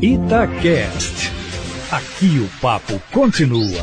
Itacast. Aqui o papo continua.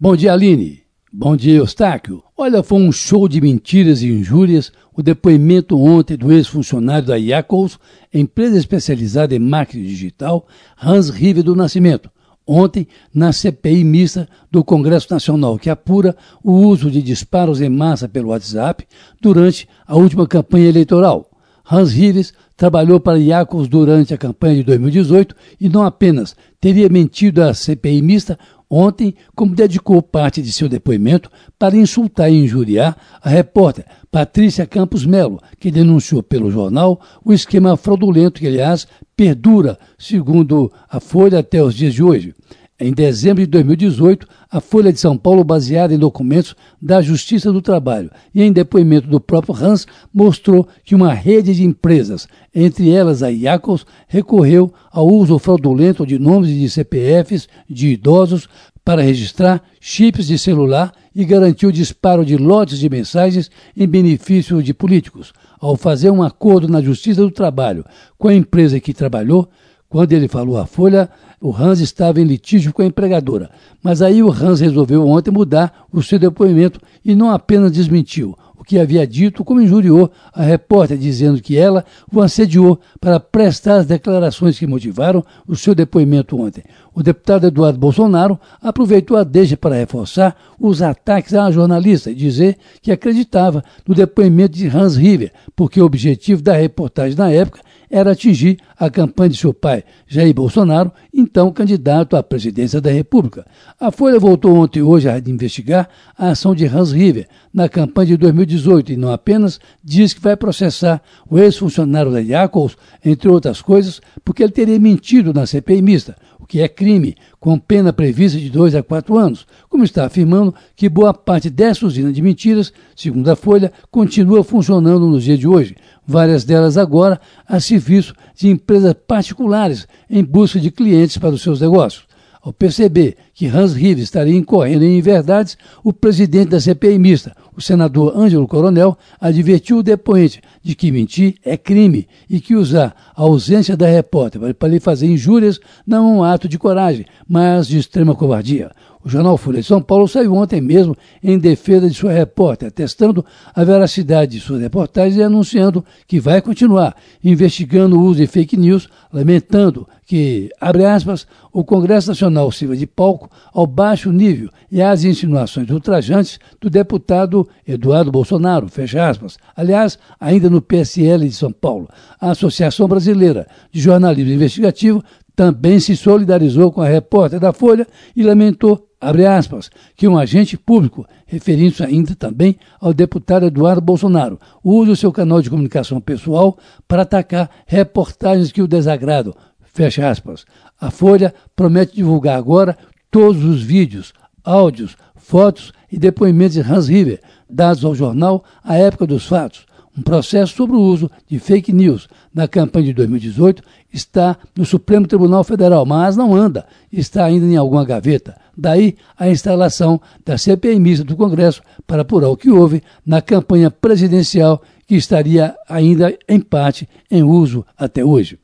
Bom dia, Aline. Bom dia, Eustáquio. Olha, foi um show de mentiras e injúrias o depoimento ontem do ex-funcionário da Yakos, empresa especializada em marketing digital, Hans Rive do Nascimento, ontem na CPI mista do Congresso Nacional, que apura o uso de disparos em massa pelo WhatsApp durante a última campanha eleitoral. Hans Rives trabalhou para Jacobs durante a campanha de 2018 e não apenas teria mentido à CPI mista ontem, como dedicou parte de seu depoimento para insultar e injuriar a repórter Patrícia Campos Melo, que denunciou pelo jornal o esquema fraudulento que, aliás, perdura, segundo a Folha, até os dias de hoje. Em dezembro de 2018, a Folha de São Paulo, baseada em documentos da Justiça do Trabalho e em depoimento do próprio Hans, mostrou que uma rede de empresas, entre elas a Iacos, recorreu ao uso fraudulento de nomes de CPFs de idosos para registrar chips de celular e garantir o disparo de lotes de mensagens em benefício de políticos. Ao fazer um acordo na Justiça do Trabalho com a empresa que trabalhou, quando ele falou à Folha, o Hans estava em litígio com a empregadora. Mas aí o Hans resolveu ontem mudar o seu depoimento e não apenas desmentiu que havia dito, como injuriou a repórter, dizendo que ela o assediou para prestar as declarações que motivaram o seu depoimento ontem. O deputado Eduardo Bolsonaro aproveitou a deixa para reforçar os ataques à jornalista e dizer que acreditava no depoimento de Hans River, porque o objetivo da reportagem na época era atingir a campanha de seu pai, Jair Bolsonaro, então candidato à presidência da República. A Folha voltou ontem e hoje a investigar a ação de Hans River na campanha de 2018 e não apenas diz que vai processar o ex-funcionário da Jacobs, entre outras coisas, porque ele teria mentido na CPI mista, o que é crime, com pena prevista de dois a quatro anos, como está afirmando que boa parte dessa usina de mentiras, segundo a Folha, continua funcionando nos dias de hoje, várias delas agora a serviço de empresas particulares em busca de clientes para os seus negócios. Ao perceber que Hans Rives estaria incorrendo em inverdades, o presidente da CPI mista, o senador Ângelo Coronel, advertiu o depoente de que mentir é crime e que usar a ausência da repórter para lhe fazer injúrias não é um ato de coragem, mas de extrema covardia. O jornal Folha de São Paulo saiu ontem mesmo em defesa de sua repórter, atestando a veracidade de suas reportagens e anunciando que vai continuar investigando o uso de fake news, lamentando que, abre aspas, o Congresso Nacional sirva de palco ao baixo nível e às insinuações ultrajantes do deputado Eduardo Bolsonaro, fecha aspas. Aliás, ainda no PSL de São Paulo, a Associação Brasileira de Jornalismo Investigativo também se solidarizou com a repórter da Folha e lamentou abre aspas, que um agente público, referindo-se ainda também ao deputado Eduardo Bolsonaro, use o seu canal de comunicação pessoal para atacar reportagens que o desagradam, fecha aspas. A Folha promete divulgar agora todos os vídeos, áudios, fotos e depoimentos de Hans River, dados ao jornal à época dos fatos. Um processo sobre o uso de fake news na campanha de 2018 está no Supremo Tribunal Federal, mas não anda, está ainda em alguma gaveta. Daí a instalação da CPI mista do Congresso para apurar o que houve na campanha presidencial que estaria ainda em parte em uso até hoje.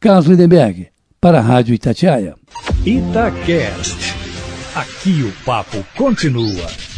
Carlos Lindenberg, para a Rádio Itatiaia. Itacast. Aqui o papo continua.